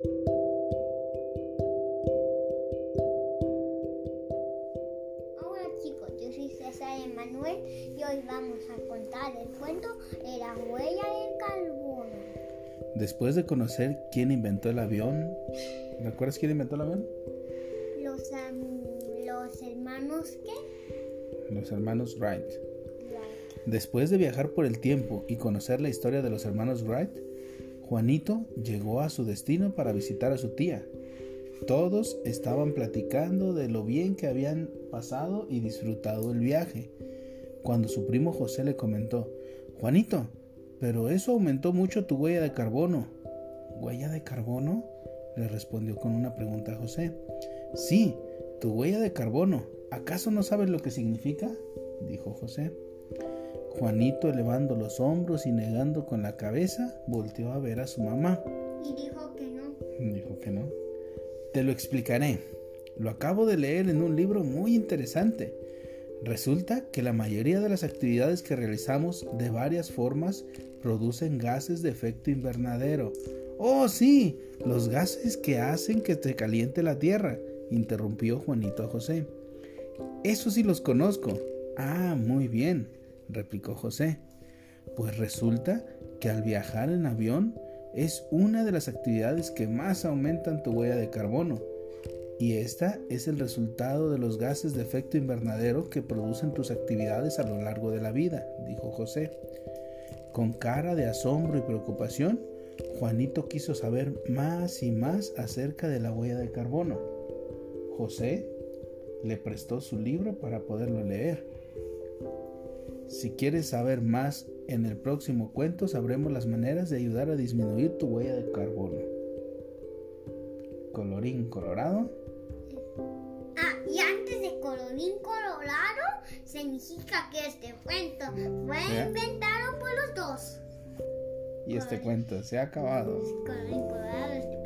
Hola chicos, yo soy César Emanuel y hoy vamos a contar el cuento de la huella del carbono. Después de conocer quién inventó el avión, ¿recuerdas quién inventó el avión? Los, hermanos que... Los hermanos Wright. Después de viajar por el tiempo y conocer la historia de los hermanos Wright, Juanito llegó a su destino para visitar a su tía. Todos estaban platicando de lo bien que habían pasado y disfrutado el viaje, cuando su primo José le comentó, Juanito, pero eso aumentó mucho tu huella de carbono. ¿Huella de carbono? le respondió con una pregunta José. Sí, tu huella de carbono. ¿Acaso no sabes lo que significa? dijo José. Juanito, elevando los hombros y negando con la cabeza, volteó a ver a su mamá. Y dijo que no. Dijo que no. Te lo explicaré. Lo acabo de leer en un libro muy interesante. Resulta que la mayoría de las actividades que realizamos de varias formas producen gases de efecto invernadero. Oh, sí, los gases que hacen que te caliente la tierra, interrumpió Juanito a José. Eso sí los conozco. Ah, muy bien, replicó José. Pues resulta que al viajar en avión es una de las actividades que más aumentan tu huella de carbono. Y esta es el resultado de los gases de efecto invernadero que producen tus actividades a lo largo de la vida, dijo José. Con cara de asombro y preocupación, Juanito quiso saber más y más acerca de la huella de carbono. José le prestó su libro para poderlo leer. Si quieres saber más en el próximo cuento, sabremos las maneras de ayudar a disminuir tu huella de carbono. Colorín colorado. Ah, y antes de colorín colorado, significa que este cuento fue inventado por los dos. Y este cuento se ha acabado. Colorín colorado, este